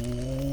Ooh.